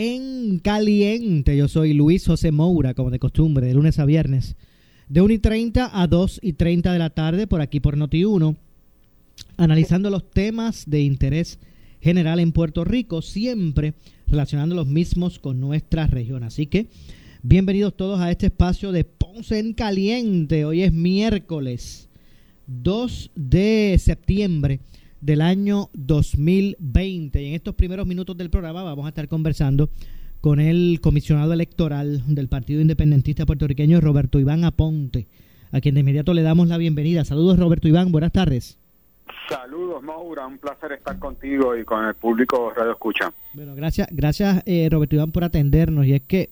en Caliente. Yo soy Luis José Moura, como de costumbre, de lunes a viernes, de 1 y 30 a 2 y 30 de la tarde, por aquí por Noti1, analizando los temas de interés general en Puerto Rico, siempre relacionando los mismos con nuestra región. Así que, bienvenidos todos a este espacio de Ponce en Caliente. Hoy es miércoles 2 de septiembre del año 2020. Y en estos primeros minutos del programa vamos a estar conversando con el comisionado electoral del Partido Independentista Puertorriqueño, Roberto Iván Aponte, a quien de inmediato le damos la bienvenida. Saludos, Roberto Iván, buenas tardes. Saludos, Maura, un placer estar contigo y con el público Radio Escucha. Bueno, gracias, gracias eh, Roberto Iván por atendernos. Y es que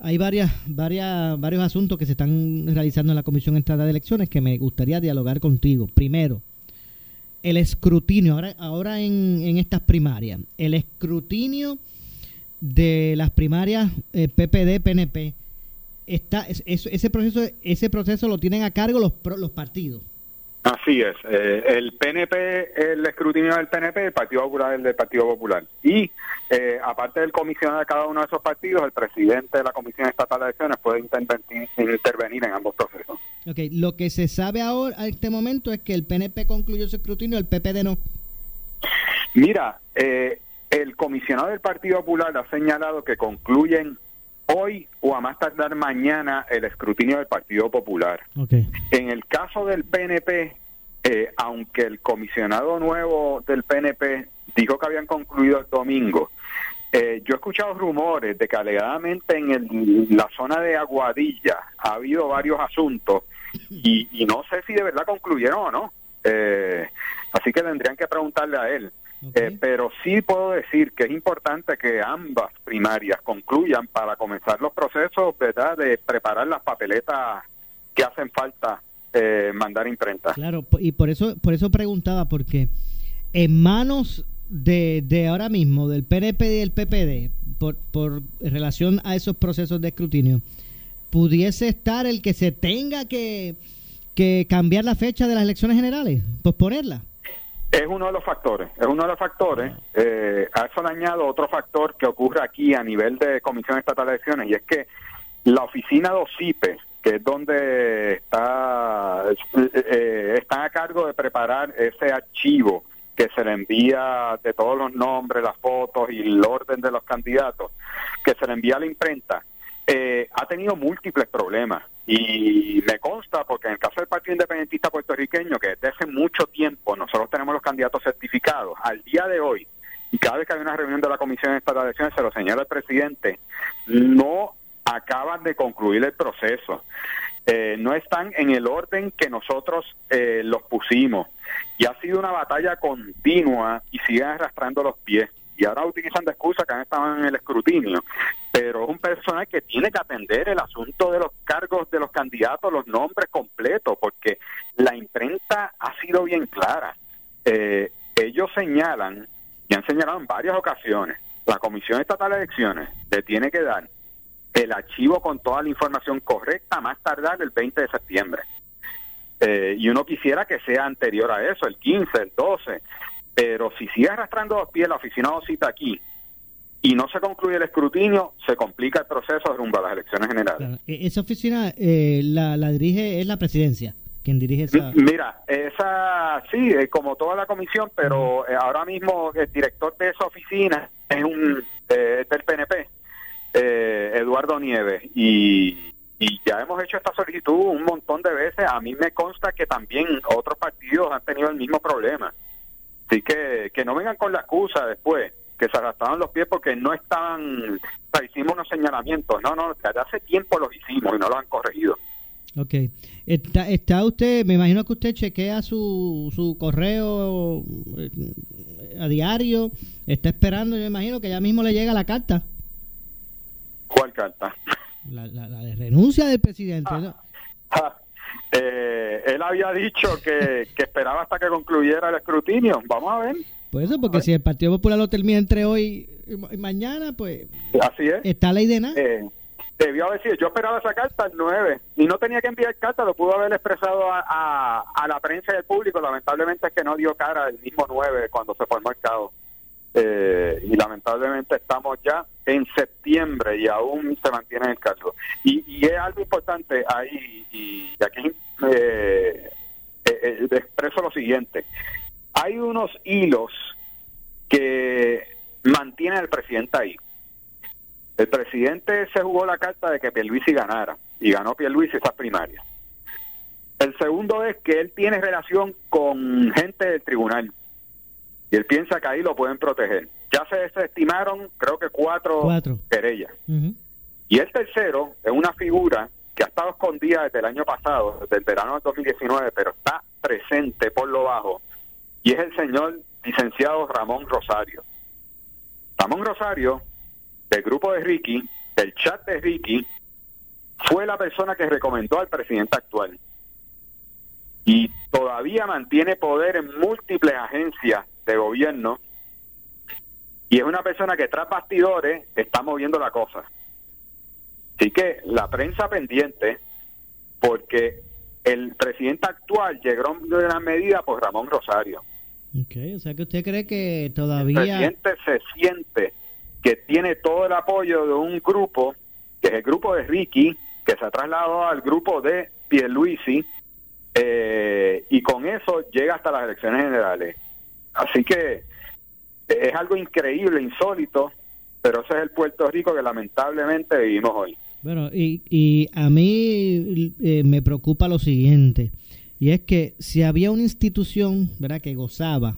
hay varias, varias, varios asuntos que se están realizando en la Comisión Entrada de Elecciones que me gustaría dialogar contigo. Primero, el escrutinio, ahora, ahora en, en estas primarias, el escrutinio de las primarias eh, PPD-PNP, está, es, es, ese, proceso, ese proceso lo tienen a cargo los, los partidos. Así es, eh, el PNP, el escrutinio del PNP, el Partido Popular el del Partido Popular. Y eh, aparte del comisionado de cada uno de esos partidos, el presidente de la Comisión Estatal de Elecciones puede intervenir, intervenir en ambos procesos. Ok, lo que se sabe ahora, a este momento, es que el PNP concluyó su escrutinio, el PPD no. Mira, eh, el comisionado del Partido Popular ha señalado que concluyen hoy o a más tardar mañana el escrutinio del Partido Popular. Okay. En el caso del PNP, eh, aunque el comisionado nuevo del PNP dijo que habían concluido el domingo, eh, yo he escuchado rumores de que alegadamente en el, la zona de Aguadilla ha habido varios asuntos y, y no sé si de verdad concluyeron o no. Eh, así que tendrían que preguntarle a él. Okay. Eh, pero sí puedo decir que es importante que ambas primarias concluyan para comenzar los procesos, ¿verdad?, de preparar las papeletas que hacen falta eh, mandar imprenta. Claro, y por eso, por eso preguntaba, porque en manos de, de ahora mismo, del PNP y del PPD, por, por relación a esos procesos de escrutinio, pudiese estar el que se tenga que, que cambiar la fecha de las elecciones generales, posponerla. Es uno de los factores, es uno de los factores. Eh, a eso le añado otro factor que ocurre aquí a nivel de Comisión Estatal de Elecciones y es que la oficina de OCIPE, que es donde está, eh, están a cargo de preparar ese archivo que se le envía de todos los nombres, las fotos y el orden de los candidatos, que se le envía a la imprenta, eh, ha tenido múltiples problemas. Y me consta, porque en el caso del Partido Independentista Puertorriqueño, que desde hace mucho tiempo nosotros tenemos los candidatos certificados, al día de hoy, y cada vez que hay una reunión de la Comisión Estatal de Elecciones, se lo señala el presidente, no acaban de concluir el proceso. Eh, no están en el orden que nosotros eh, los pusimos. Y ha sido una batalla continua y siguen arrastrando los pies. Y ahora utilizan de excusa que han estado en el escrutinio. Pero es un personal que tiene que atender el asunto de los cargos de los candidatos, los nombres completos, porque la imprenta ha sido bien clara. Eh, ellos señalan, y han señalado en varias ocasiones, la Comisión Estatal de Elecciones le tiene que dar el archivo con toda la información correcta más tardar el 20 de septiembre. Eh, y uno quisiera que sea anterior a eso, el 15, el 12, pero si sigue arrastrando los pies la oficina cita aquí y no se concluye el escrutinio, se complica el proceso rumbo a las elecciones generales. Claro. Esa oficina eh, la, la, dirige, es la presidencia, quien dirige esa... Mira, esa sí, como toda la comisión, pero eh, ahora mismo el director de esa oficina es un eh, del PNP. eh, Eduardo Nieves y, y ya hemos hecho esta solicitud un montón de veces. A mí me consta que también otros partidos han tenido el mismo problema. Así que que no vengan con la excusa después, que se arrastraron los pies porque no estaban, o sea, hicimos unos señalamientos. No, no, desde hace tiempo los hicimos y no los han corregido. Ok. Está, está usted, me imagino que usted chequea su, su correo eh, a diario, está esperando, yo me imagino que ya mismo le llega la carta, ¿Cuál carta? la, la, la de renuncia del presidente. ¿no? Ah, eh, él había dicho que, que esperaba hasta que concluyera el escrutinio. Vamos a ver. Por eso, porque si el Partido Popular lo termina entre hoy y ma- y mañana, pues Así es. está ley de nada. Eh, debió haber sido, yo esperaba esa carta el 9 y no tenía que enviar carta, lo pudo haber expresado a, a, a la prensa y al público. Lamentablemente es que no dio cara el mismo 9 cuando se formó el caos. Eh, y lamentablemente estamos ya en septiembre y aún se mantiene en el cargo. Y, y es algo importante ahí, y aquí eh, eh, eh, expreso lo siguiente. Hay unos hilos que mantienen al presidente ahí. El presidente se jugó la carta de que Pierluisi ganara y ganó Pierluisi esas primarias. El segundo es que él tiene relación con gente del tribunal y él piensa que ahí lo pueden proteger. Ya se desestimaron, creo que cuatro, Cuatro. querellas. Y el tercero es una figura que ha estado escondida desde el año pasado, desde el verano del 2019, pero está presente por lo bajo, y es el señor licenciado Ramón Rosario. Ramón Rosario, del grupo de Ricky, del chat de Ricky, fue la persona que recomendó al presidente actual. Y todavía mantiene poder en múltiples agencias de gobierno. Y es una persona que tras bastidores está moviendo la cosa. Así que la prensa pendiente, porque el presidente actual llegó en gran medida por Ramón Rosario. Ok, o sea que usted cree que El todavía... presidente se siente que tiene todo el apoyo de un grupo, que es el grupo de Ricky, que se ha trasladado al grupo de Pierluisi, eh, y con eso llega hasta las elecciones generales. Así que es algo increíble, insólito, pero ese es el Puerto Rico que lamentablemente vivimos hoy. Bueno, y, y a mí eh, me preocupa lo siguiente, y es que si había una institución ¿verdad? que gozaba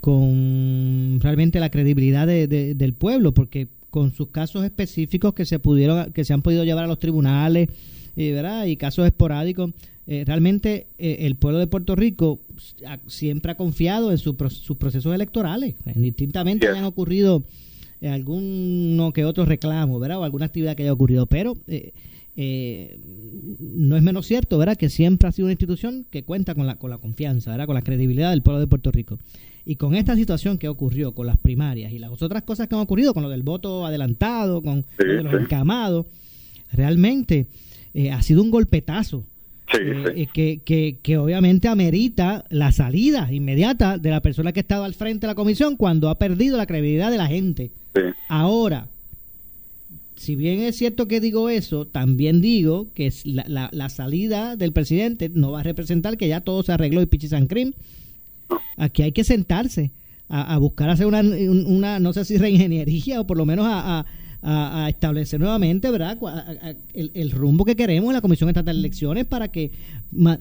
con realmente la credibilidad de- de- del pueblo, porque con sus casos específicos que se pudieron, que se han podido llevar a los tribunales, eh, ¿verdad? y casos esporádicos, eh, realmente eh, el pueblo de Puerto Rico ha- siempre ha confiado en su sus procesos electorales, indistintamente Yes. hayan ocurrido alguno que otro reclamo, ¿verdad? O alguna actividad que haya ocurrido, pero eh, eh, no es menos cierto, ¿verdad? Que siempre ha sido una institución que cuenta con la, con la confianza, ¿verdad? Con la credibilidad del pueblo de Puerto Rico. Y con esta situación que ocurrió con las primarias y las otras cosas que han ocurrido, con lo del voto adelantado, con Sí, lo de los sí. encamados, realmente eh, ha sido un golpetazo Sí, eh, eh, que, que, que obviamente amerita la salida inmediata de la persona que ha estado al frente de la comisión cuando ha perdido la credibilidad de la gente. Ahora, si bien es cierto que digo eso, también digo que la, la- salida del presidente no va a representar que ya todo se arregló y pichis and cream. Aquí hay que sentarse a, buscar hacer una, un- una, no sé si reingeniería o por lo menos a, a- establecer nuevamente, ¿verdad? A- el, rumbo que queremos en la Comisión Estatal de Elecciones para que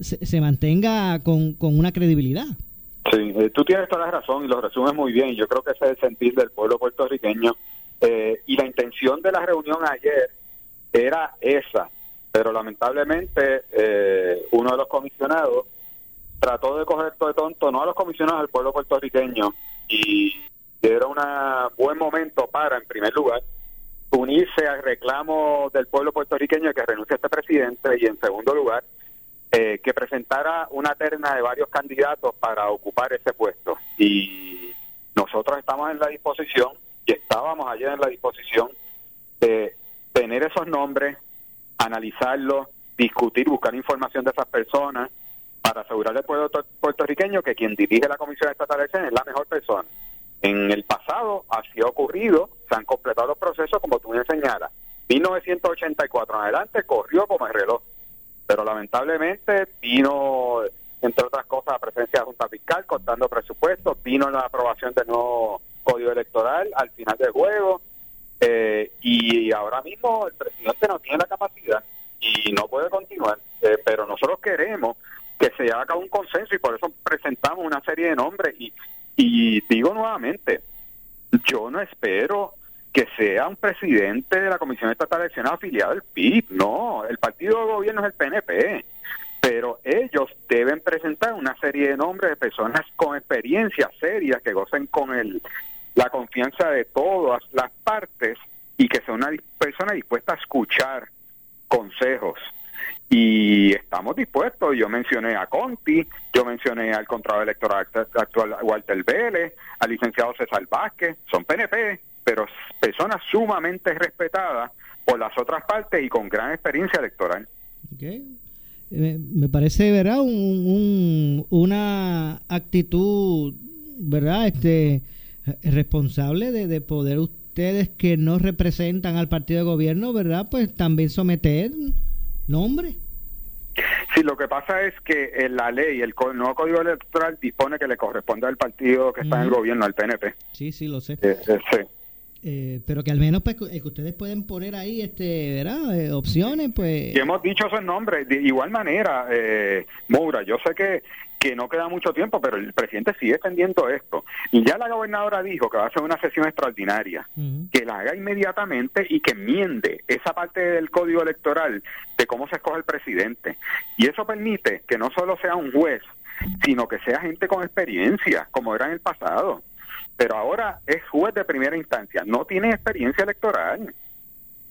se mantenga con, con una credibilidad. Sí, eh, tú tienes toda la razón y lo resumes muy bien. Yo creo que ese es el sentir del pueblo puertorriqueño. Eh, y la intención de la reunión ayer era esa, pero lamentablemente eh, uno de los comisionados trató de coger todo de tonto, no a los comisionados, al pueblo puertorriqueño, y era un buen momento para, en primer lugar, unirse al reclamo del pueblo puertorriqueño de que renuncie a este presidente y, en segundo lugar, eh, que presentara una terna de varios candidatos para ocupar ese puesto. Y nosotros estamos en la disposición, y estábamos ayer en la disposición, de tener esos nombres, analizarlos, discutir, buscar información de esas personas, para asegurarle al pueblo to- puertorriqueño que quien dirige la Comisión Estatal de es la mejor persona. En el pasado así ha ocurrido, se han completado los procesos como tú me señalas. 1984 en adelante corrió como el reloj, pero lamentablemente vino, entre otras cosas, la presencia de la Junta Fiscal cortando presupuestos, vino la aprobación del nuevo código electoral al final del juego Eh, y ahora mismo el presidente no tiene la capacidad y no puede continuar, eh, pero nosotros queremos que se haga un consenso y por eso presentamos una serie de nombres. Y, y digo nuevamente, yo no espero que sea un presidente de la Comisión Estatal de Elecciones afiliado al PIB, no, el partido de gobierno es el PNP, pero ellos deben presentar una serie de nombres de personas con experiencia seria que gocen con el, la confianza de todas las partes y que sea una persona dispuesta a escuchar consejos. Y estamos dispuestos, yo mencioné a Conti, yo mencioné al Contralor Electoral actual Walter Vélez, al licenciado César Vázquez, son PNP, pero personas sumamente respetadas por las otras partes y con gran experiencia electoral. Eh, me parece, ¿verdad? Un, una actitud, ¿verdad? Este responsable de, de, poder ustedes que no representan al partido de gobierno, ¿verdad? Pues también someter nombre. Sí, lo que pasa es que en la ley, el nuevo código electoral dispone que le corresponde al partido que está en el gobierno, al PNP. Sí, sí, lo sé. Eh, eh, sí. Eh, pero que al menos pues, que ustedes pueden poner ahí este ¿verdad? Eh, opciones pues. Y hemos dicho esos nombres de igual manera eh, Moura yo sé que que no queda mucho tiempo pero el presidente sigue extendiendo esto. Y ya la gobernadora dijo que va a hacer una sesión extraordinaria que la haga inmediatamente y que enmiende esa parte del código electoral de cómo se escoge el presidente. Y eso permite que no solo sea un juez sino que sea gente con experiencia como era en el pasado pero ahora es juez de primera instancia, no tiene experiencia electoral.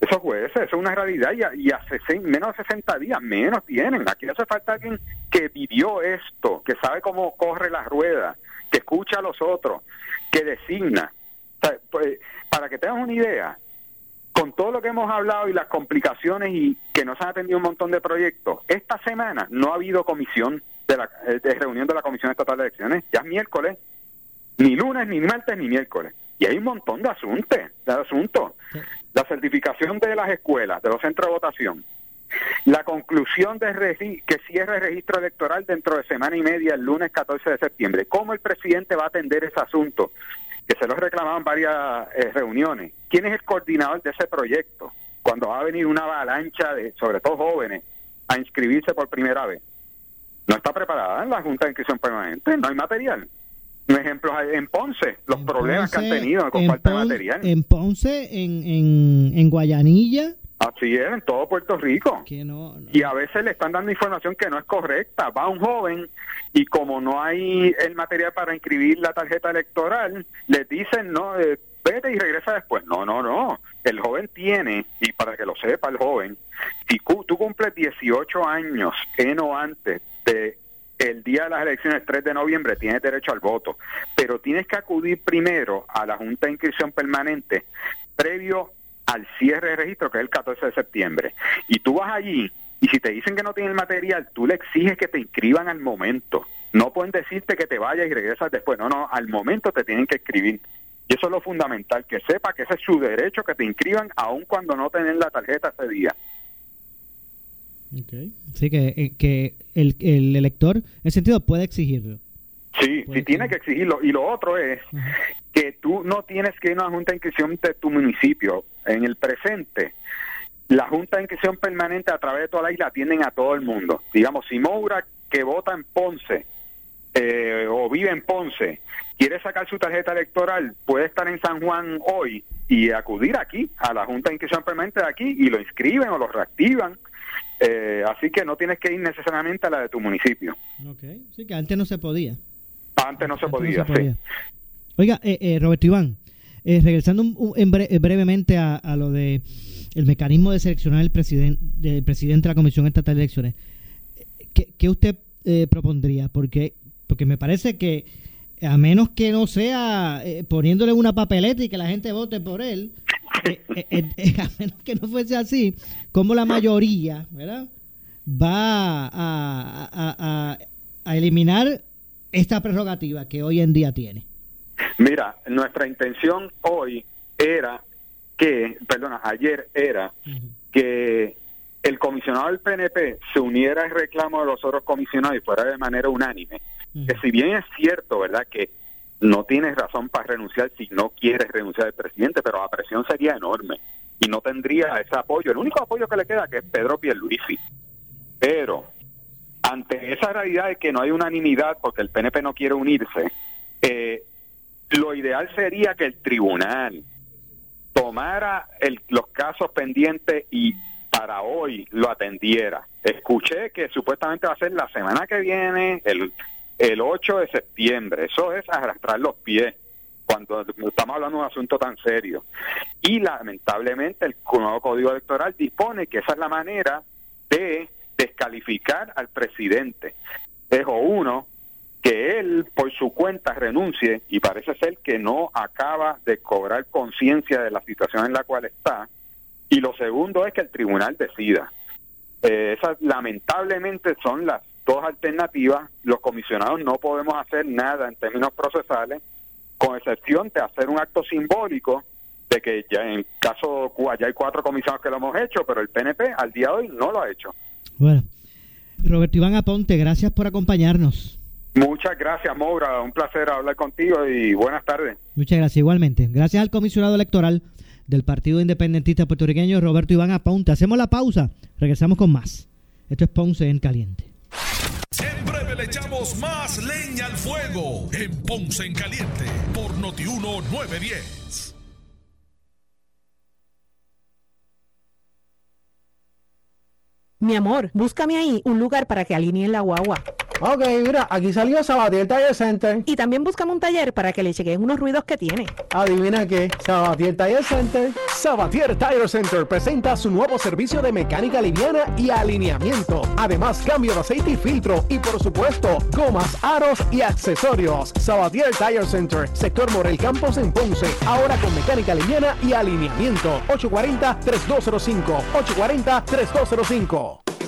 Esos jueces, eso es una realidad y, hace menos de 60 días, menos tienen. Aquí hace falta alguien que vivió esto, que sabe cómo corre la rueda, que escucha a los otros, que designa. Pues, para que tengas una idea, con todo lo que hemos hablado y las complicaciones y que nos han atendido un montón de proyectos, esta semana no ha habido comisión de, la, eh, reunión de la Comisión Estatal de Elecciones, ya es miércoles, ni lunes, ni martes, ni miércoles. Y hay un montón de asuntos, de asuntos. La certificación de las escuelas, de los centros de votación. La conclusión de que cierre el registro electoral dentro de semana y media, el lunes 14 de septiembre. ¿Cómo el presidente va a atender ese asunto? Que se lo reclamaban varias eh, reuniones. ¿Quién es el coordinador de ese proyecto? Cuando va a venir una avalancha de, sobre todo jóvenes, a inscribirse por primera vez. No está preparada la Junta de Inscripción Permanente, no hay material. Un ejemplo en Ponce, los problemas que han tenido con falta de material. En Ponce, en, en, en Guayanilla. Así es, en todo Puerto Rico. Y a veces le están dando información que no es correcta. Va un joven y como no hay el material para inscribir la tarjeta electoral, le dicen, no, eh, vete y regresa después. No, no, no. El joven tiene, y para que lo sepa el joven, si tú cumples 18 años en o antes de el día de las elecciones, 3 de noviembre, tienes derecho al voto, pero tienes que acudir primero a la Junta de Inscripción Permanente previo al cierre de registro, que es el 14 de septiembre. Y tú vas allí y si te dicen que no tienen material, tú le exiges que te inscriban al momento. No pueden decirte que te vayas y regresas después. No, no, al momento te tienen que escribir. Y eso es lo fundamental, que sepa que ese es su derecho, que te inscriban aun cuando no tienen la tarjeta ese día. Okay. Sí, que, eh, que el, el elector, en ese sentido, puede exigirlo. Sí, sí tiene que exigirlo. Y lo otro es que tú no tienes que ir a una junta de inscripción de tu municipio. En el presente, la junta de inscripción permanente a través de toda la isla tienen a todo el mundo. Digamos, si Moura, que vota en Ponce eh, o vive en Ponce, quiere sacar su tarjeta electoral, puede estar en San Juan hoy y acudir aquí, a la junta de inscripción permanente de aquí, y lo inscriben o lo reactivan eh, así que no tienes que ir necesariamente a la de tu municipio. Ok, sí, que antes no se podía. Antes no se, podía, sí. Oiga, eh, eh, Roberto Iván, eh, regresando brevemente a, lo de el mecanismo de seleccionar el presidente del presidente de la Comisión Estatal de Elecciones, ¿qué, usted propondría? Porque, porque me parece que a menos que no sea poniéndole una papeleta y que la gente vote por él, eh, eh, eh, a menos que no fuese así, como la mayoría, ¿verdad? Va a, a, eliminar esta prerrogativa que hoy en día tiene. Mira, nuestra intención hoy era que, perdona, ayer era que el comisionado del PNP se uniera al reclamo de los otros comisionados y fuera de manera unánime. Que si bien es cierto, ¿verdad? Que no tienes razón para renunciar si no quieres renunciar al presidente, pero la presión sería enorme y no tendría ese apoyo. El único apoyo que le queda que es Pedro Pierluisi. Pero ante esa realidad de que no hay unanimidad porque el PNP no quiere unirse, eh, lo ideal sería que el tribunal tomara el, los casos pendientes y para hoy lo atendiera. Escuché que supuestamente va a ser la semana que viene, el, el 8 de septiembre. Eso es arrastrar los pies cuando estamos hablando de un asunto tan serio. Y lamentablemente el nuevo Código Electoral dispone que esa es la manera de descalificar al presidente. Dejo uno, que él por su cuenta renuncie y parece ser que no acaba de cobrar conciencia de la situación en la cual está. Y lo segundo es que el tribunal decida. Eh, esas lamentablemente son las dos alternativas. Los comisionados no podemos hacer nada en términos procesales, con excepción de hacer un acto simbólico de que ya en caso Cuba ya hay cuatro comisionados que lo hemos hecho, pero el PNP al día de hoy no lo ha hecho. Bueno, Roberto Iván Aponte, gracias por acompañarnos. Muchas gracias, Moura. Un placer hablar contigo y buenas tardes. Muchas gracias, igualmente. Gracias al comisionado electoral del Partido Independentista Puertorriqueño, Roberto Iván Aponte. Hacemos la pausa, regresamos con más. Esto es Ponce en Caliente. Breve le echamos más leña al fuego en Ponce en Caliente por Notiuno 910. Mi amor, búscame ahí un lugar para que alineen la guagua. Ok, mira, aquí salió Sabatier Tire Center. Y también búscame un taller para que le chequeen unos ruidos que tiene. Adivina qué, Sabatier Tire Center. Sabatier Tire Center presenta su nuevo servicio de mecánica liviana y alineamiento. Además, cambio de aceite y filtro. Y por supuesto, gomas, aros y accesorios. Sabatier Tire Center, sector Morel Campos en Ponce. Ahora con mecánica liviana y alineamiento. 840-3205. 840-3205.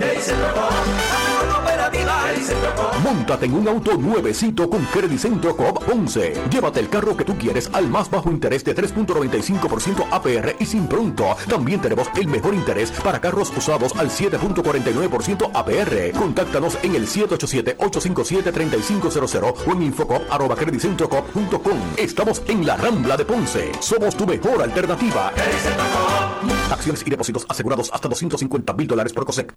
Hey, c'est le. Móntate en un auto nuevecito con Credit Centro Coop 11. Llévate el carro que tú quieres al más bajo interés de 3.95% APR y sin pronto. También tenemos el mejor interés para carros usados al 7.49% APR. Contáctanos en el 787-857-3500 o en infocop.com. Estamos en la Rambla de Ponce. Somos tu mejor alternativa. Acciones y depósitos asegurados hasta 250 mil dólares por COSEC.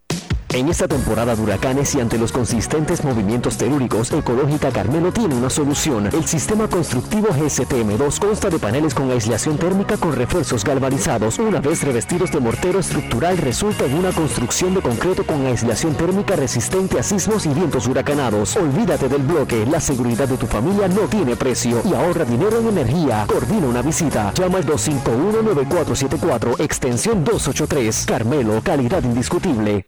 En esta temporada de huracanes y ante los consistentes movimientos telúricos, Ecológica Carmelo tiene una solución. El sistema constructivo GSTM2 consta de paneles con aislación térmica con refuerzos galvanizados. Una vez revestidos de mortero estructural, resulta en una construcción de concreto con aislación térmica resistente a sismos y vientos huracanados. Olvídate del bloque, la seguridad de tu familia no tiene precio y ahorra dinero en energía. Coordina una visita. Llama al 251-9474, extensión 283. Carmelo, calidad indiscutible.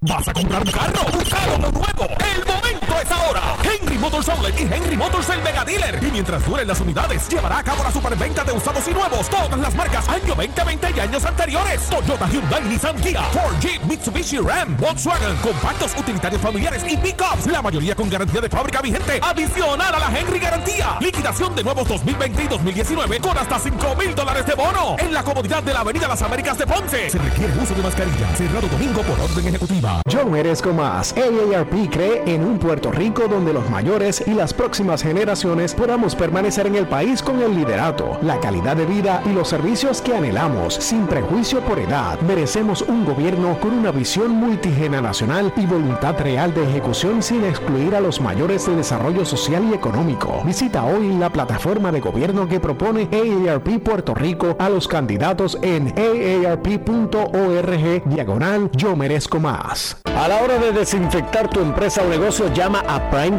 ¿Vas a comprar un carro? ¿Un carro nuevo? ¡El momento es ahora! Motors Outlet y Henry Motors el Mega Dealer. Y mientras duren las unidades, llevará a cabo la superventa de usados y nuevos. Todas las marcas año 2020 y años anteriores. Toyota, Hyundai, Nissan, Kia, Ford, Jeep, Mitsubishi, Ram, Volkswagen, compactos, utilitarios familiares y pickups. La mayoría con garantía de fábrica vigente. Adicional a la Henry Garantía. Liquidación de nuevos 2020 y 2019 con hasta 5 mil dólares de bono. En la comodidad de la Avenida Las Américas de Ponce. Se requiere uso de mascarilla. Cerrado domingo por orden ejecutiva. Yo merezco más. AARP cree en un Puerto Rico donde los mayores y las próximas generaciones podamos permanecer en el país con el liderato, la calidad de vida y los servicios que anhelamos, sin prejuicio por edad. Merecemos un gobierno con una visión multigeneracional y voluntad real de ejecución sin excluir a los mayores de desarrollo social y económico. Visita hoy la plataforma de gobierno que propone AARP Puerto Rico a los candidatos en aarp.org diagonal yo merezco más. A la hora de desinfectar tu empresa o negocio, llama a Prime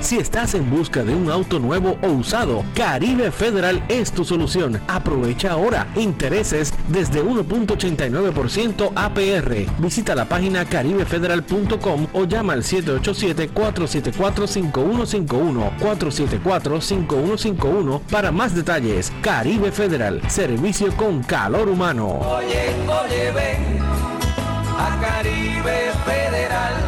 Si estás en busca de un auto nuevo o usado, Caribe Federal es tu solución. Aprovecha ahora intereses desde 1.89% APR. Visita la página caribefederal.com o llama al 787-474-5151, 474-5151 para más detalles. Caribe Federal, servicio con calor humano. Oye, oye, ven a Caribe Federal.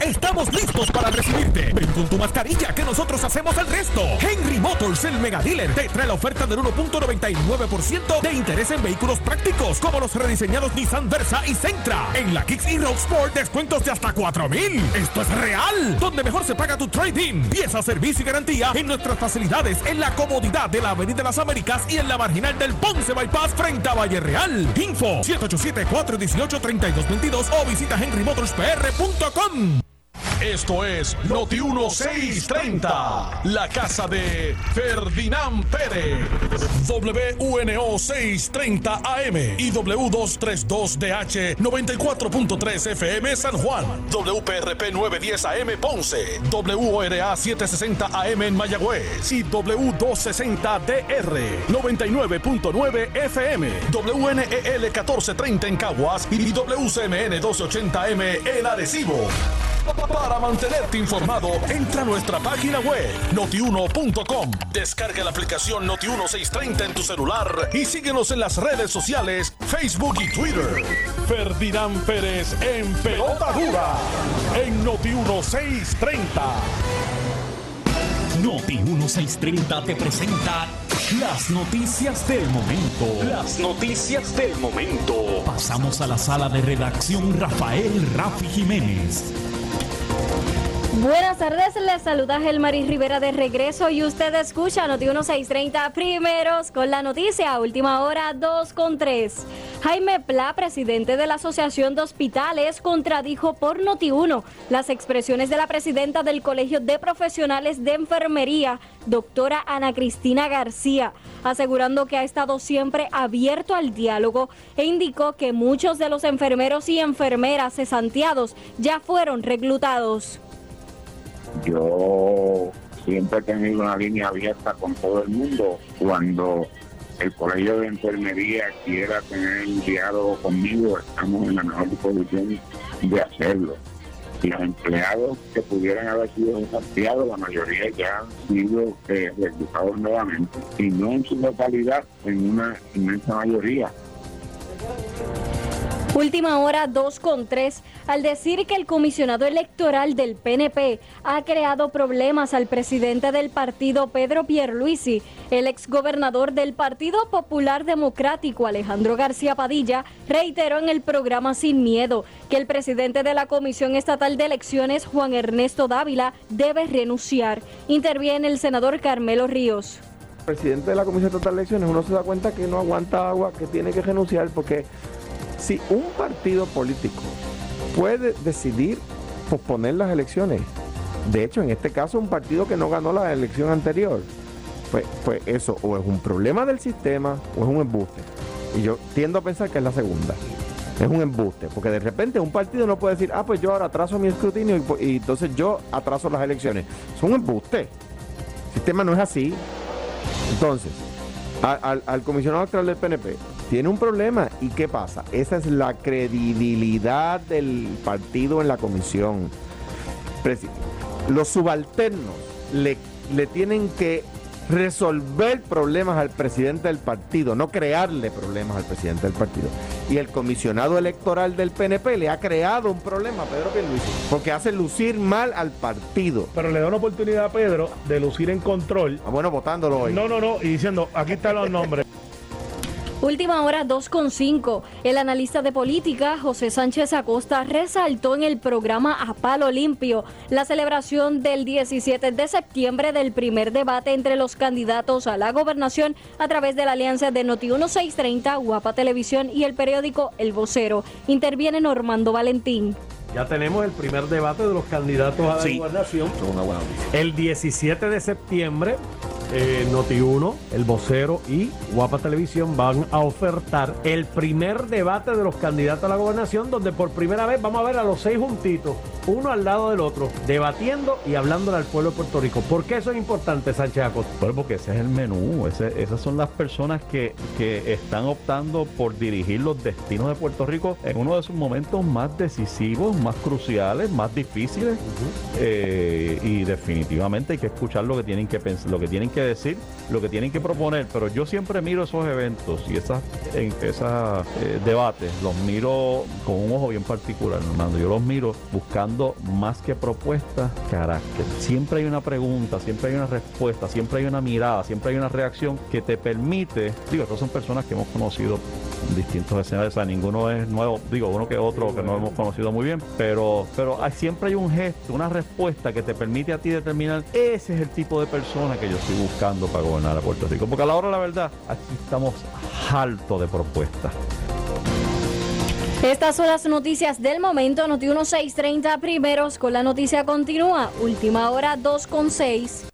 Estamos listos para recibirte. Ven con tu mascarilla que nosotros hacemos el resto. Henry Motors, el mega dealer, te trae la oferta del 1.99% de interés en vehículos prácticos como los rediseñados Nissan Versa y Sentra. En la Kicks y Road Sport descuentos de hasta 4000. Esto es real. Donde mejor se paga tu trading. Pieza, servicio y garantía en nuestras facilidades en la comodidad de la Avenida Las Américas y en la marginal del Ponce Bypass frente a Valle Real. Info 787-418-3222 o visita henrymotorspr.com. Esto es Noti 1630, la casa de Ferdinand Pérez. WUNO 630 AM y W232DH 94.3 FM San Juan. WPRP 910 AM Ponce. WORA 760 AM en Mayagüez y W260DR 99.9 FM. WNEL 1430 en Caguas y WCMN 1280 M en Arecibo. Para mantenerte informado, entra a nuestra página web notiuno.com. Descarga la aplicación Noti1630 en tu celular y síguenos en las redes sociales, Facebook y Twitter. Ferdinand Pérez en Pelota Dura en Noti1630. Noti 1630 te presenta las noticias del momento. Las noticias del momento. Pasamos a la sala de redacción Rafael Rafi Jiménez. Buenas tardes, les saluda Gelmaris Rivera de regreso y usted escucha Noti 1630 primeros con la noticia última hora 2 con 3. Jaime Pla, presidente de la Asociación de Hospitales, contradijo por Noti 1 las expresiones de la presidenta del Colegio de Profesionales de Enfermería, doctora Ana Cristina García, asegurando que ha estado siempre abierto al diálogo e indicó que muchos de los enfermeros y enfermeras cesanteados ya fueron reclutados. Yo siempre he tenido una línea abierta con todo el mundo. Cuando el colegio de enfermería quiera tener un diálogo conmigo, estamos en la mejor disposición de hacerlo. Los empleados que pudieran haber sido desafiados, la mayoría ya han sido eh, nuevamente. Y no en su totalidad, en una inmensa mayoría. Última hora 2 con 3 al decir que el comisionado electoral del PNP ha creado problemas al presidente del partido Pedro Pierluisi. El exgobernador del Partido Popular Democrático Alejandro García Padilla reiteró en el programa Sin Miedo que el presidente de la Comisión Estatal de Elecciones Juan Ernesto Dávila debe renunciar. Interviene el senador Carmelo Ríos. Presidente de la Comisión Estatal de Elecciones, uno se da cuenta que no aguanta agua, que tiene que renunciar porque si un partido político puede decidir posponer las elecciones, De hecho, en este caso, un partido que no ganó la elección anterior. Pues, pues eso, o es un problema del sistema o es un embuste. Y yo tiendo a pensar que es la segunda. Es un embuste, porque de repente un partido no puede decir, ah, pues yo ahora atraso mi escrutinio y, y entonces yo atraso las elecciones. Es un embuste. El sistema no es así. Entonces, al, al comisionado electoral del PNP tiene un problema. ¿Y qué pasa? Esa es la credibilidad del partido en la comisión. Los subalternos le, le tienen que resolver problemas al presidente del partido, no crearle problemas al presidente del partido. Y el comisionado electoral del PNP le ha creado un problema a Pedro Pierluisi, porque hace lucir mal al partido. Pero le da una oportunidad a Pedro de lucir en control. Ah, bueno, votándolo hoy. No, no, no, y diciendo, aquí están los nombres. Última hora 2.5. El analista de política José Sánchez Acosta resaltó en el programa A Palo Limpio la celebración del 17 de septiembre del primer debate entre los candidatos a la gobernación a través de la alianza de Noti 1630, Guapa Televisión y el periódico El Vocero. Interviene Normando Valentín. Ya tenemos el primer debate de los candidatos a la Sí. gobernación. El 17 de septiembre, eh, Noti1, El Vocero y Guapa Televisión van a ofertar el primer debate de los candidatos a la gobernación, donde por primera vez vamos a ver a los seis juntitos, uno al lado del otro, debatiendo y hablándole al pueblo de Puerto Rico. ¿Por qué eso es importante, Sánchez Acosta? Bueno, porque ese es el menú, ese- esas son las personas que, que están optando por dirigir los destinos de Puerto Rico en uno de sus momentos más decisivos, más cruciales, más difíciles. Eh, y definitivamente hay que escuchar lo que tienen que pensar, lo que tienen que decir, lo que tienen que proponer. Pero yo siempre miro esos eventos y esas, en, esas eh, debates, los miro con un ojo bien particular, Hernando. Yo los miro buscando más que propuestas, carácter. Siempre hay una pregunta, siempre hay una respuesta, siempre hay una mirada, siempre hay una reacción que te permite, digo, estas son personas que hemos conocido distintos escenarios, o sea, ninguno es nuevo, digo, uno que otro que no hemos conocido muy bien, pero, pero siempre hay un gesto, una respuesta que te permite a ti determinar, ese es el tipo de persona que yo estoy buscando para gobernar a Puerto Rico, porque a la hora la verdad, aquí estamos hartos de propuestas. Estas son las noticias del momento. Noti 1630 primeros con la noticia continúa. Última hora 2.6.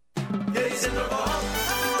He's in the ball.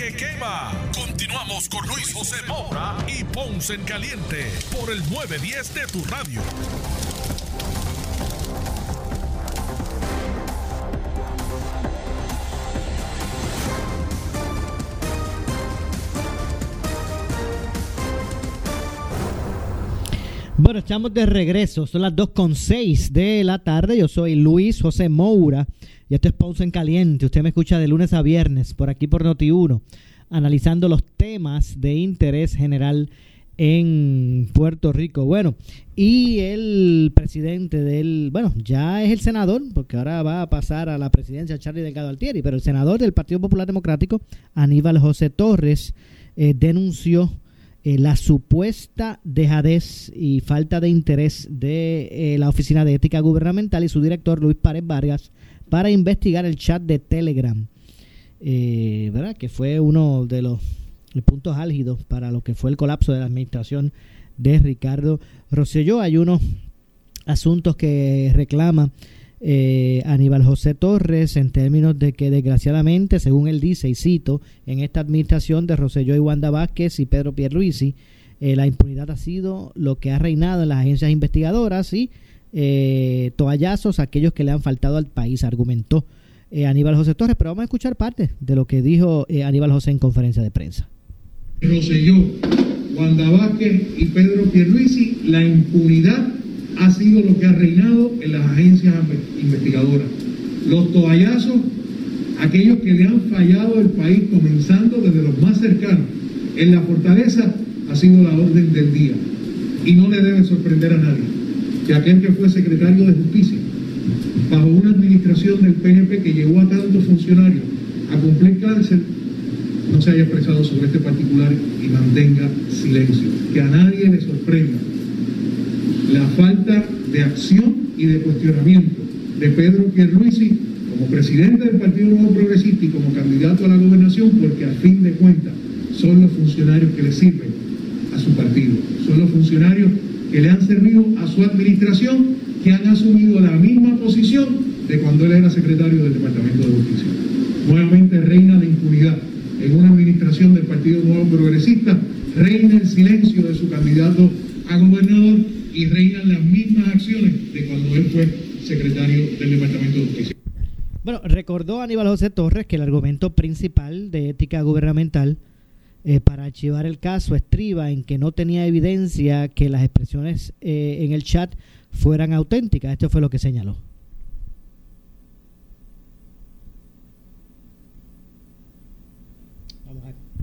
quema. Continuamos con Luis José Moura y Ponce en Caliente por el 910 de tu radio. Bueno, estamos de regreso. Son las 2.6 de la tarde. Yo soy Luis José Moura y esto es Ponce en Caliente. Usted me escucha de lunes a viernes por aquí por Noti1, analizando los temas de interés general en Puerto Rico. Bueno, y el presidente del, bueno, ya es el senador, porque ahora va a pasar a la presidencia Charlie Delgado Altieri, pero el senador del Partido Popular Democrático, Aníbal José Torres, eh, denunció eh, la supuesta dejadez y falta de interés de eh, la Oficina de Ética Gubernamental y su director Luis Párez Vargas para investigar el chat de Telegram, eh, ¿verdad? que fue uno de los puntos álgidos para lo que fue el colapso de la administración de Ricardo Rosselló. Hay unos asuntos que reclama eh, Aníbal José Torres en términos de que desgraciadamente, según él dice, y cito, en esta administración de Roselló y Wanda Vázquez y Pedro Pierluisi, eh, la impunidad ha sido lo que ha reinado en las agencias investigadoras y eh, toallazos a aquellos que le han faltado al país, argumentó eh, Aníbal José Torres. Pero vamos a escuchar parte de lo que dijo eh, Aníbal José en conferencia de prensa. Roselló, Wanda Vázquez y Pedro Pierluisi, la impunidad ha sido lo que ha reinado en las agencias investigadoras. Los toallazos, aquellos que le han fallado al país, comenzando desde los más cercanos. En la fortaleza ha sido la orden del día. Y no le debe sorprender a nadie que aquel que fue secretario de Justicia, bajo una administración del PNP que llevó a tantos funcionarios a cumplir cárcel, no se haya expresado sobre este particular y mantenga silencio. Que a nadie le sorprenda la falta de acción y de cuestionamiento de Pedro Pierluisi como presidente del Partido Nuevo Progresista y como candidato a la gobernación, porque al fin de cuentas son los funcionarios que le sirven a su partido, son los funcionarios que le han servido a su administración, que han asumido la misma posición de cuando él era secretario del Departamento de Justicia. Nuevamente reina la impunidad en una administración del Partido Nuevo Progresista, reina el silencio de su candidato a gobernador y reinan las mismas acciones de cuando él fue secretario del Departamento de Justicia. Bueno, recordó Aníbal José Torres que el argumento principal de ética gubernamental eh, para archivar el caso estriba en que no tenía evidencia que las expresiones eh, en el chat fueran auténticas. Esto fue lo que señaló.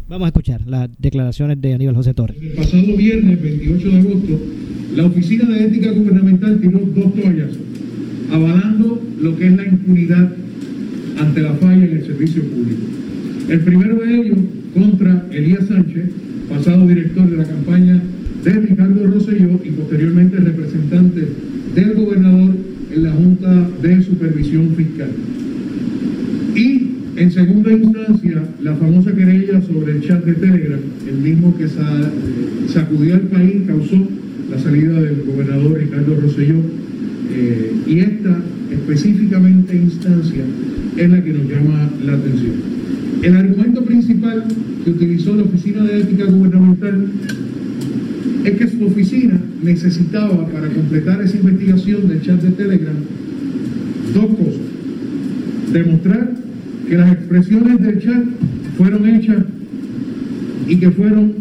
Vamos a escuchar las declaraciones de Aníbal José Torres. El pasado viernes 28 de agosto, la Oficina de Ética Gubernamental tiró dos toallas, avalando lo que es la impunidad ante la falla en el servicio público. El primero de ellos contra Elías Sánchez, pasado director de la campaña de Ricardo Rosselló y posteriormente representante del gobernador en la Junta de Supervisión Fiscal. Y en segunda instancia, la famosa querella sobre el chat de Telegram, el mismo que sa- sacudió al país, causó la salida del gobernador Ricardo Rosselló. eh, y esta específicamente instancia es la que nos llama la atención. El argumento principal que utilizó la Oficina de Ética Gubernamental es que su oficina necesitaba para completar esa investigación del chat de Telegram dos cosas. Demostrar que las expresiones del chat fueron hechas y que fueron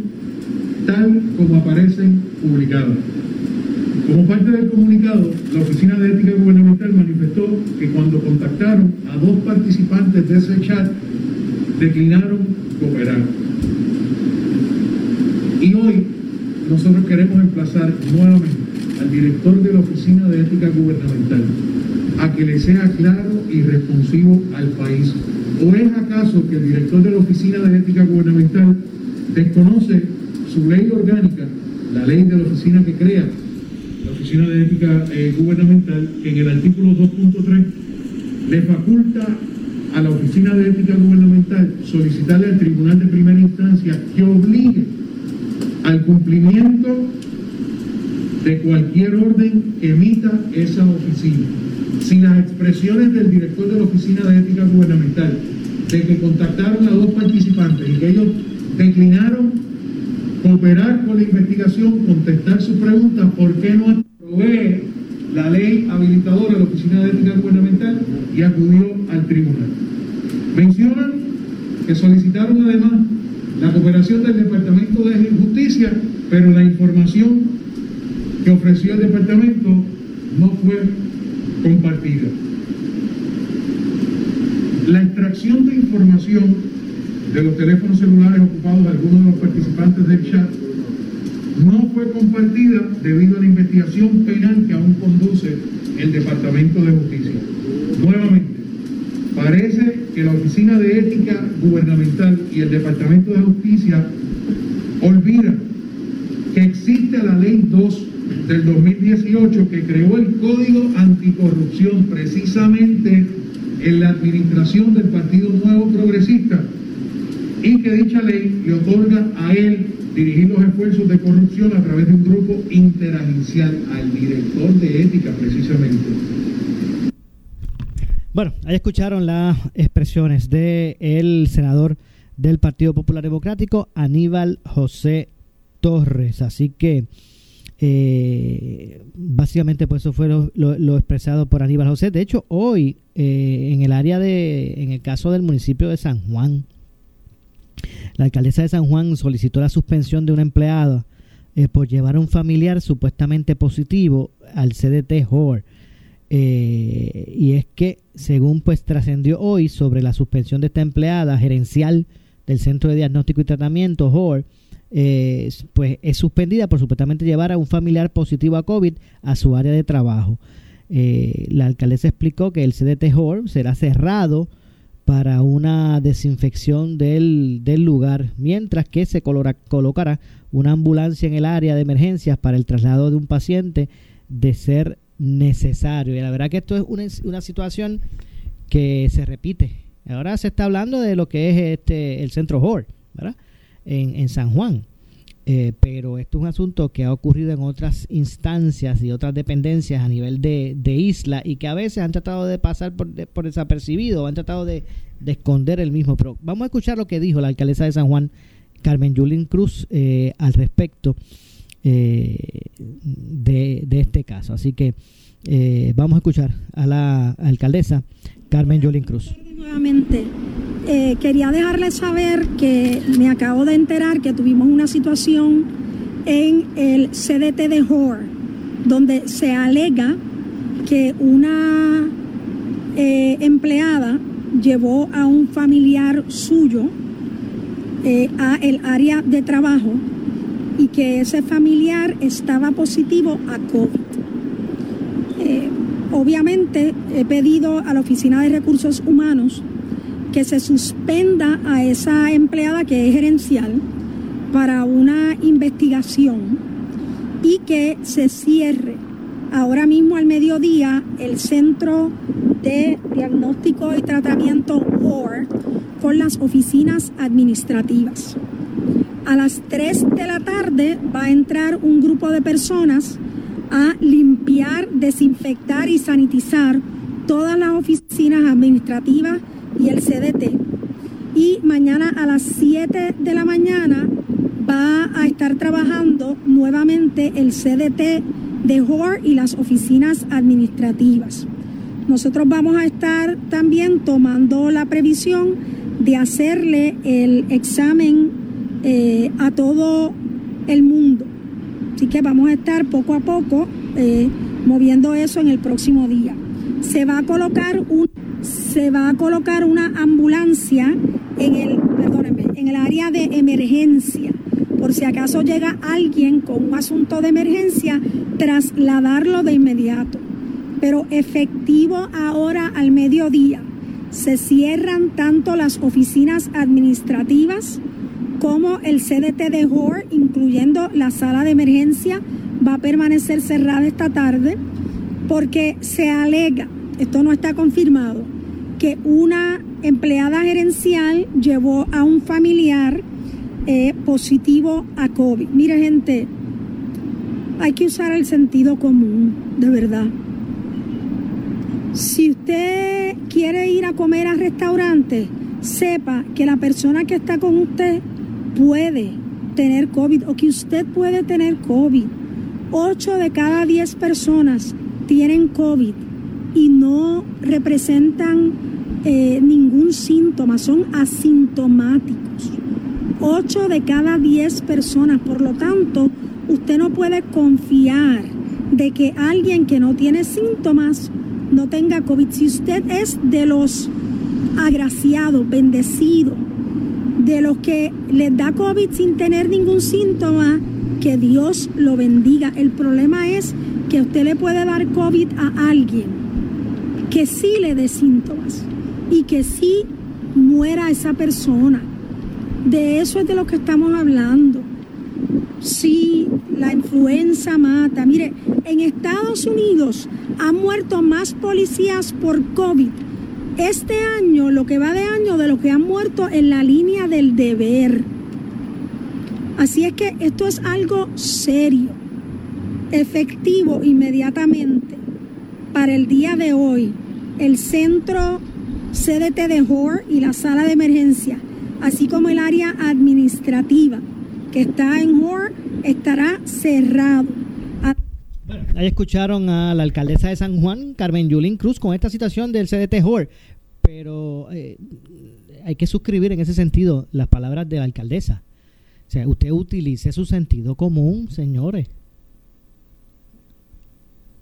tal como aparecen publicadas. Como parte del comunicado, la Oficina de Ética Gubernamental manifestó que cuando contactaron a dos participantes de ese chat, declinaron cooperar. Y hoy nosotros queremos emplazar nuevamente al director de la Oficina de Ética Gubernamental a que le sea claro y responsivo al país. ¿O es acaso que el director de la Oficina de Ética Gubernamental desconoce su ley orgánica, la ley de la oficina que crea la Oficina de Ética eh, Gubernamental, que en el artículo 2.3 le faculta a la Oficina de Ética Gubernamental solicitarle al Tribunal de Primera Instancia que obligue al cumplimiento de cualquier orden que emita esa oficina. Si las expresiones del director de la Oficina de Ética Gubernamental de que contactaron a dos participantes y que ellos declinaron cooperar con la investigación, contestar sus preguntas, ¿por qué no la ley habilitadora de la Oficina de Ética Gubernamental y acudió al tribunal? Mencionan que solicitaron además la cooperación del Departamento de Justicia, pero la información que ofreció el departamento no fue compartida. La extracción de información de los teléfonos celulares ocupados de algunos de los participantes del chat no fue compartida debido a la investigación penal que aún conduce el Departamento de Justicia. Nuevamente, parece que la Oficina de Ética Gubernamental y el Departamento de Justicia olvidan que existe la Ley 2 del 2018 que creó el Código Anticorrupción precisamente en la administración del Partido Nuevo Progresista y que dicha ley le otorga a él dirigir los esfuerzos de corrupción a través de un grupo interagencial, al director de ética precisamente. Bueno, ahí escucharon las expresiones del el senador del Partido Popular Democrático, Aníbal José Torres. Así que eh, básicamente pues eso fue lo, expresado por Aníbal José. De hecho, hoy eh, en el área de, en el caso del municipio de San Juan, la alcaldesa de San Juan solicitó la suspensión de una empleada eh, por llevar a un familiar supuestamente positivo al CDT HOR. Eh, y es que, según pues trascendió hoy sobre la suspensión de esta empleada gerencial del Centro de Diagnóstico y Tratamiento, HOR, eh, pues es suspendida por supuestamente llevar a un familiar positivo a COVID a su área de trabajo. Eh, la alcaldesa explicó que el CDT HOR será cerrado para una desinfección del, del lugar, mientras que se colocará una ambulancia en el área de emergencias para el traslado de un paciente de ser necesario. Y la verdad que esto es una, una situación que se repite. Ahora se está hablando de lo que es este el centro Hall, ¿verdad? En, en San Juan. Eh, pero esto es un asunto que ha ocurrido en otras instancias y otras dependencias a nivel de, de isla y que a veces han tratado de pasar por, por desapercibido, han tratado de, de, esconder el mismo. Pero vamos a escuchar lo que dijo la alcaldesa de San Juan, Carmen Yulín Cruz, eh, al respecto eh, de, de, este caso. Así que eh, vamos a escuchar a la alcaldesa Carmen Yolín Cruz. Nuevamente, eh, quería dejarles saber que me acabo de enterar que tuvimos una situación en el CDT de HOR, donde se alega que una eh, empleada llevó a un familiar suyo eh, a el área de trabajo y que ese familiar estaba positivo a COVID. Eh, obviamente he pedido a la Oficina de Recursos Humanos que se suspenda a esa empleada que es gerencial para una investigación y que se cierre ahora mismo al mediodía el centro de diagnóstico y tratamiento WAR con las oficinas administrativas. A las 3 de la tarde va a entrar un grupo de personas a limpiar, desinfectar y sanitizar todas las oficinas administrativas y el CDT. Y mañana a las 7 de la mañana va a estar trabajando nuevamente el CDT de HOR y las oficinas administrativas. Nosotros vamos a estar también tomando la previsión de hacerle el examen eh, a todo el mundo. Así que vamos a estar poco a poco eh, moviendo eso en el próximo día. Se va a colocar un, se va a colocar una ambulancia en el, en el área de emergencia. Por si acaso llega alguien con un asunto de emergencia, trasladarlo de inmediato. Pero efectivo ahora al mediodía. Se cierran tanto las oficinas administrativas como el CDT de HOR, incluyendo la sala de emergencia, va a permanecer cerrada esta tarde porque se alega, esto no está confirmado, que una empleada gerencial llevó a un familiar eh, positivo a COVID. Mire gente, hay que usar el sentido común, de verdad. Si usted quiere ir a comer a restaurantes, sepa que la persona que está con usted puede tener COVID o que usted puede tener COVID. 8 de cada 10 personas tienen COVID y no representan eh, ningún síntoma, son asintomáticos. 8 de cada 10 personas, por lo tanto, usted no puede confiar de que alguien que no tiene síntomas no tenga COVID. Si usted es de los agraciados, bendecidos, de los que les da COVID sin tener ningún síntoma, que Dios lo bendiga. El problema es que usted le puede dar COVID a alguien que sí le dé síntomas y que sí muera esa persona. De eso es de lo que estamos hablando. Sí, la influenza mata. Mire, en Estados Unidos han muerto más policías por COVID este año, lo que va de año, de lo que han muerto en la línea del deber. Así es que esto es algo serio, efectivo inmediatamente para el día de hoy. el centro CDT de HOR y la sala de emergencia, así como el área administrativa que está en HOR, estará cerrado. Ahí escucharon a la alcaldesa de San Juan, Carmen Yulín Cruz, con esta situación del CDT HOR. Pero eh, hay que suscribir en ese sentido las palabras de la alcaldesa. O sea, usted utilice su sentido común, señores.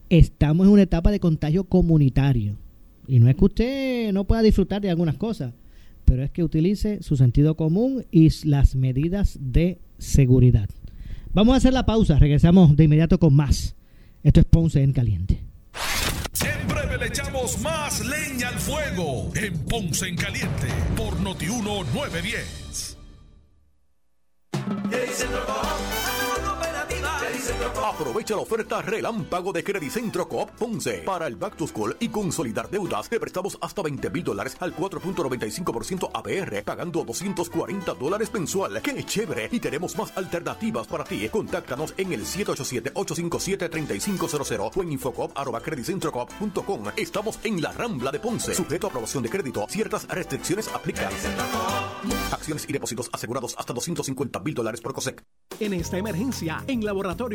Estamos en una etapa de contagio comunitario. Y no es que usted no pueda disfrutar de algunas cosas, pero es que utilice su sentido común y las medidas de seguridad. Vamos a hacer la pausa, regresamos de inmediato con más. Esto es Ponce en Caliente. Siempre le echamos más leña al fuego en Ponce en Caliente por Notiuno 910. Aprovecha la oferta relámpago de Credicentro Coop Ponce para el Back to School y consolidar deudas. Te prestamos hasta 20 mil dólares al 4.95% APR, pagando 240 dólares mensual. ¡Qué chévere! Y tenemos más alternativas para ti. Contáctanos en el 787-857-3500 o en infocop.com. Estamos en la Rambla de Ponce. Sujeto a aprobación de crédito. Ciertas restricciones aplican. Acciones y depósitos asegurados hasta 250 mil dólares por COSEC. En esta emergencia, en Laboratorio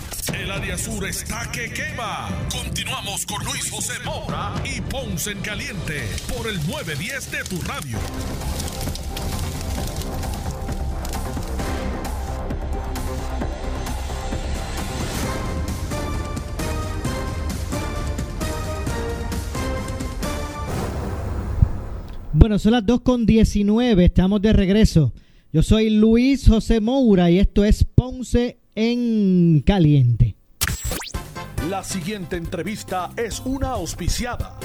El área sur está que quema. Continuamos con Luis José Moura y Ponce en Caliente por el 910 de tu radio. Bueno, son las 2 con 19, estamos de regreso. Yo soy Luis José Moura y esto es Ponce en Caliente. La siguiente entrevista es una auspiciada.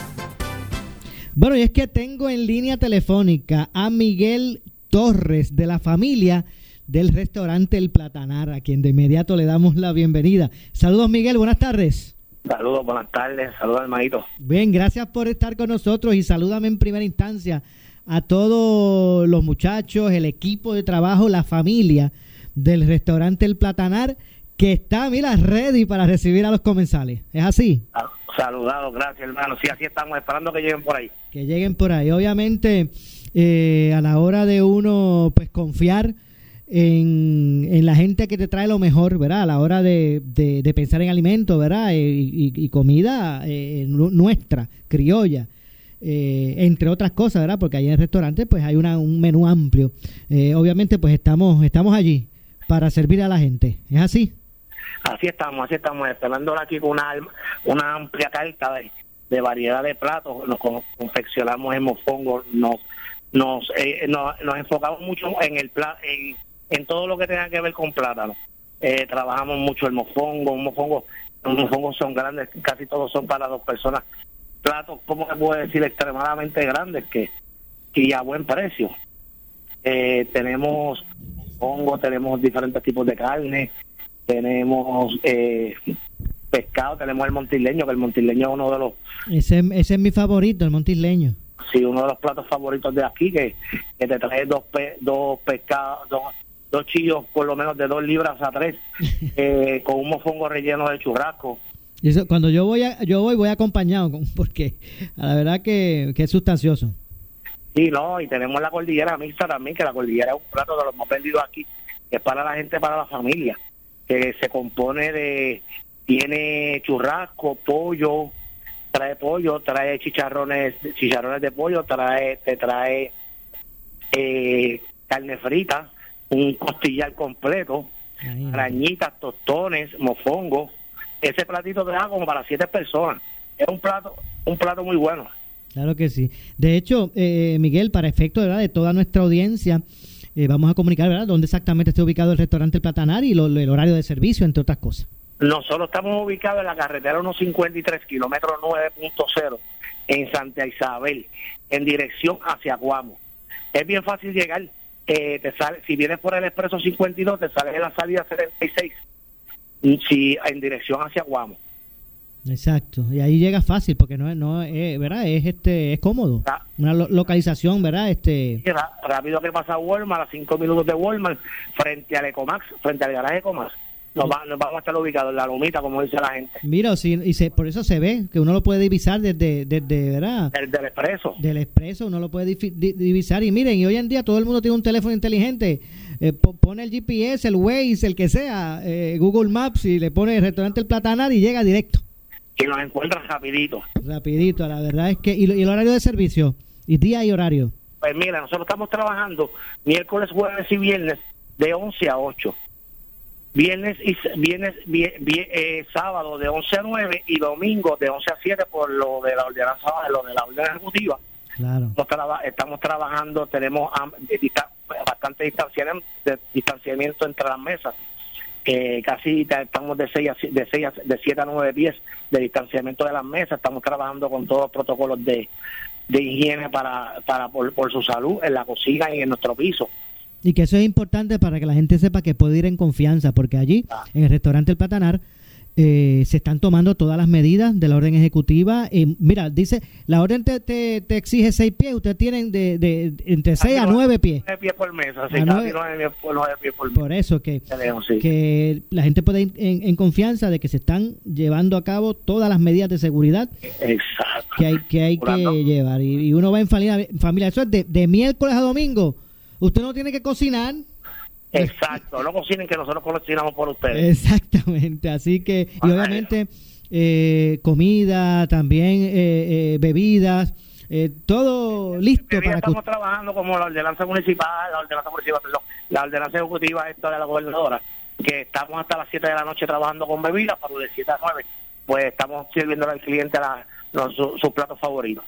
Bueno, y es que tengo en línea telefónica a Miguel Torres de la familia del restaurante El Platanar, a quien de inmediato le damos la bienvenida. Saludos Miguel, buenas tardes. Saludos, buenas tardes, saludos hermanito. Bien, gracias por estar con nosotros y salúdame en primera instancia a todos los muchachos, el equipo de trabajo, la familia del restaurante El Platanar, que está, mira, ready para recibir a los comensales. ¿Es así? Saludados, gracias hermano. Sí, así estamos esperando que lleguen por ahí. Que lleguen por ahí. Obviamente, eh, a la hora de uno, pues, confiar en, en, la gente que te trae lo mejor, ¿verdad? A la hora de, de, de pensar en alimentos, ¿verdad? Eh, y, y, comida eh, nuestra, criolla. Eh, entre otras cosas, ¿verdad? Porque ahí en el restaurante pues hay una, un menú amplio. Eh, obviamente pues estamos estamos allí para servir a la gente. ¿Es así? Así estamos, así estamos, esperando aquí con una, una amplia carta de, variedad de platos. Nos confeccionamos en mofongo, nos nos, eh, nos, nos enfocamos mucho en el en, en todo lo que tenga que ver con plátano. Eh, trabajamos mucho el mofongo, un mofongo, los mofongos son grandes, casi todos son para dos personas platos, como se puede decir, extremadamente grandes que, y a buen precio. Eh, tenemos hongo, tenemos diferentes tipos de carne, tenemos eh, pescado, tenemos el montileño, que el montileño es uno de los... Ese, ese es mi favorito, el montileño. Sí, uno de los platos favoritos de aquí, que, que te trae dos, pe, dos pescados, dos, dos chillos por lo menos de dos libras a tres, eh, con un mofongo relleno de churrasco. Y eso, cuando yo voy a, yo voy voy acompañado porque la verdad que, que, es sustancioso. Sí, no, y tenemos la cordillera mixta también, que la cordillera es un plato de los más vendidos aquí, que es para la gente, para la familia, que se compone de, tiene churrasco, pollo, trae pollo, trae chicharrones, chicharrones de pollo, trae, te trae eh, carne frita, un costillar completo, Ahí. arañitas, tostones, mofongos ese platito te da como para siete personas. Es un plato, un plato muy bueno. Claro que sí. De hecho, eh, Miguel, para efecto ¿verdad? de toda nuestra audiencia, eh, vamos a comunicar ¿verdad? dónde exactamente está ubicado el restaurante El Platanar y lo, el horario de servicio, entre otras cosas. Nosotros estamos ubicados en la carretera 153, kilómetro 9.0, en Santa Isabel, en dirección hacia Guamo. Es bien fácil llegar. Eh, te sale, si vienes por el expreso 52, te sale en la salida 76, y si, en dirección hacia Guamo. Exacto, y ahí llega fácil porque no es, no es, ¿verdad? Es este es cómodo. Una lo- localización, ¿verdad? Este rápido que pasa Walmart, a cinco minutos de Walmart, frente al Ecomax, frente al garaje Ecomax. Nos, va- nos vamos a estar ubicados en la lomita, como dice la gente, Mira, si- y se, por eso se ve que uno lo puede divisar desde, desde ¿verdad? del, del expreso. Del expreso, uno lo puede di- divisar. Y miren, y hoy en día todo el mundo tiene un teléfono inteligente. Eh, po- pone el GPS, el Waze, el que sea, eh, Google Maps y le pone el restaurante El Platanar y llega directo, Y nos encuentran rapidito. rapidito. La verdad es que, y, y el horario de servicio, y día y horario. Pues mira, nosotros estamos trabajando miércoles, jueves y viernes de 11 a 8. Viernes y viernes, vie- vie- eh, sábado de 11 a 9 y domingo de 11 a 7 por lo de la ordenanza, lo de la orden ejecutiva. Claro. Estamos, estamos trabajando, tenemos dista- bastante distanciamiento entre las mesas. Que casi ta- estamos de 6 a, de 6 a, de 7 a 9 pies de distanciamiento de las mesas. Estamos trabajando con todos los protocolos de, de higiene para, para por, por su salud en la cocina y en nuestro piso. Y que eso es importante para que la gente sepa que puede ir en confianza, porque allí, en el restaurante El Platanar, eh, se están tomando todas las medidas de la orden ejecutiva. Y mira, dice, la orden te, te, te exige seis pies, ustedes tienen de, de, entre seis a nueve pies. 9 pies por mesa, A sí, casi nueve- 9 pies por, pies por mesa. Por eso que, Tenemos, sí. que la gente puede ir en, en confianza de que se están llevando a cabo todas las medidas de seguridad Exacto. que hay que, hay que llevar. Y, y uno va en familia, en familia. Eso es de, de miércoles a domingo. Usted no tiene que cocinar. Exacto, no cocinen que nosotros cocinamos por ustedes. Exactamente, así que, y obviamente eh, comida, también eh, eh, bebidas, eh, todo listo para estamos trabajando como la ordenanza municipal, la ordenanza municipal, perdón, la ordenanza ejecutiva esta de la gobernadora, que estamos hasta las 7 de la noche trabajando con bebidas, pero de 7 a 9, pues estamos sirviendo al cliente la, los, su- sus platos favoritos.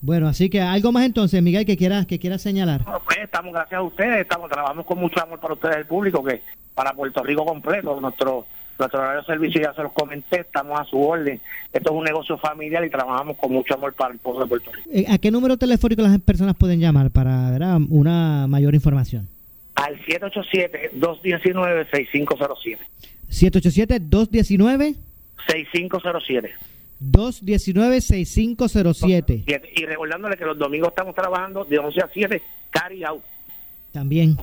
Bueno, así que algo más entonces, Miguel, que quieras que quieras señalar. Bueno, pues estamos, gracias a ustedes, estamos trabajando con mucho amor para ustedes, el público, que para Puerto Rico completo, nuestro nuestro horario de servicio ya se los comenté, estamos a su orden. Esto es un negocio familiar y trabajamos con mucho amor para el pueblo de Puerto Rico. Eh, ¿A qué número telefónico las personas pueden llamar para ¿verdad? una mayor información? Al 787-219-6507. 787-219. 6507. 219-6507. Y recordándole que los domingos estamos trabajando de 11 a 7, carry out. También.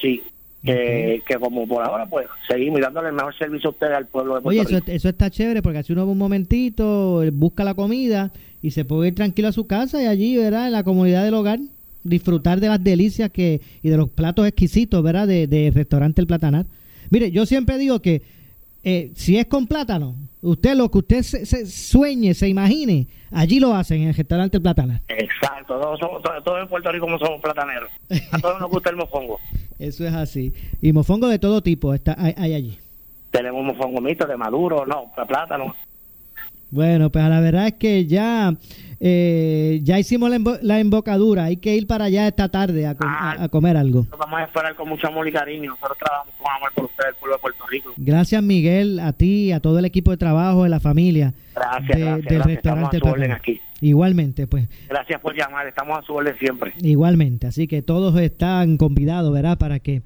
Sí. Que, que como por ahora, pues seguimos dándole el mejor servicio a ustedes al pueblo de Puerto Oye, eso, Rico. eso está chévere porque así uno un momentito, busca la comida y se puede ir tranquilo a su casa y allí, ¿verdad? En la comunidad del hogar, disfrutar de las delicias que y de los platos exquisitos, ¿verdad? De, de restaurante El Platanar. Mire, yo siempre digo que eh, si es con plátano, usted lo que usted se, se sueñe, se imagine, allí lo hacen en el restaurante El Platanar. Exacto, todos, somos, todos, todos en Puerto Rico somos plataneros. A todos nos gusta el mofongo. Eso es así. Y mofongo de todo tipo está hay, hay allí. Tenemos mofongo mixto de maduro, no, de plátano. Bueno, pues la verdad es que ya eh, ya hicimos la, embo- la embocadura. Hay que ir para allá esta tarde a, com- a- a comer algo. Vamos a esperar con mucho amor y cariño. Nosotros trabajamos con amor por ustedes, el pueblo de Puerto Rico. Gracias, Miguel, a ti, a todo el equipo de trabajo, de la familia. Gracias, de- gracias, del gracias. Estamos a restaurante su orden aquí. Igualmente, pues, Gracias por llamar, estamos a su orden siempre. igualmente. Así que todos están convidados, ¿verdad? Para que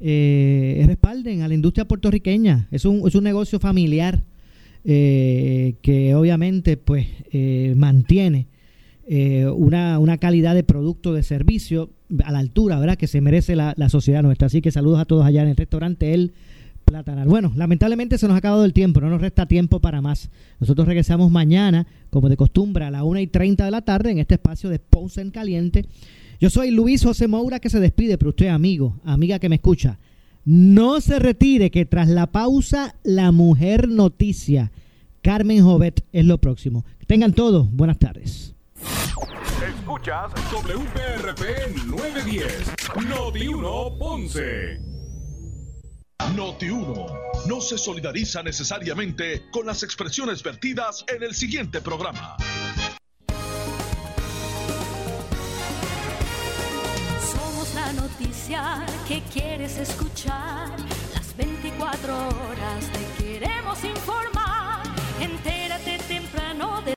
eh, respalden a la industria puertorriqueña. Es un, es un negocio familiar eh, que obviamente, pues, eh, mantiene eh, una, una calidad de producto, de servicio a la altura, ¿verdad? Que se merece la, la sociedad nuestra. Así que saludos a todos allá en el restaurante El Platanar. Bueno, lamentablemente se nos ha acabado el tiempo, no nos resta tiempo para más. Nosotros regresamos mañana, como de costumbre, a las 1 y 30 de la tarde en este espacio de Ponce en Caliente. Yo soy Luis José Moura que se despide, pero usted, amigo, amiga que me escucha, no se retire, que tras la pausa, la mujer noticia. Carmen Jovet es lo próximo. Tengan todos, buenas tardes. Escuchas WPRP 910, Noti 1 Ponce. Noti 1 no se solidariza necesariamente con las expresiones vertidas en el siguiente programa. noticia que quieres escuchar. Las 24 horas te queremos informar.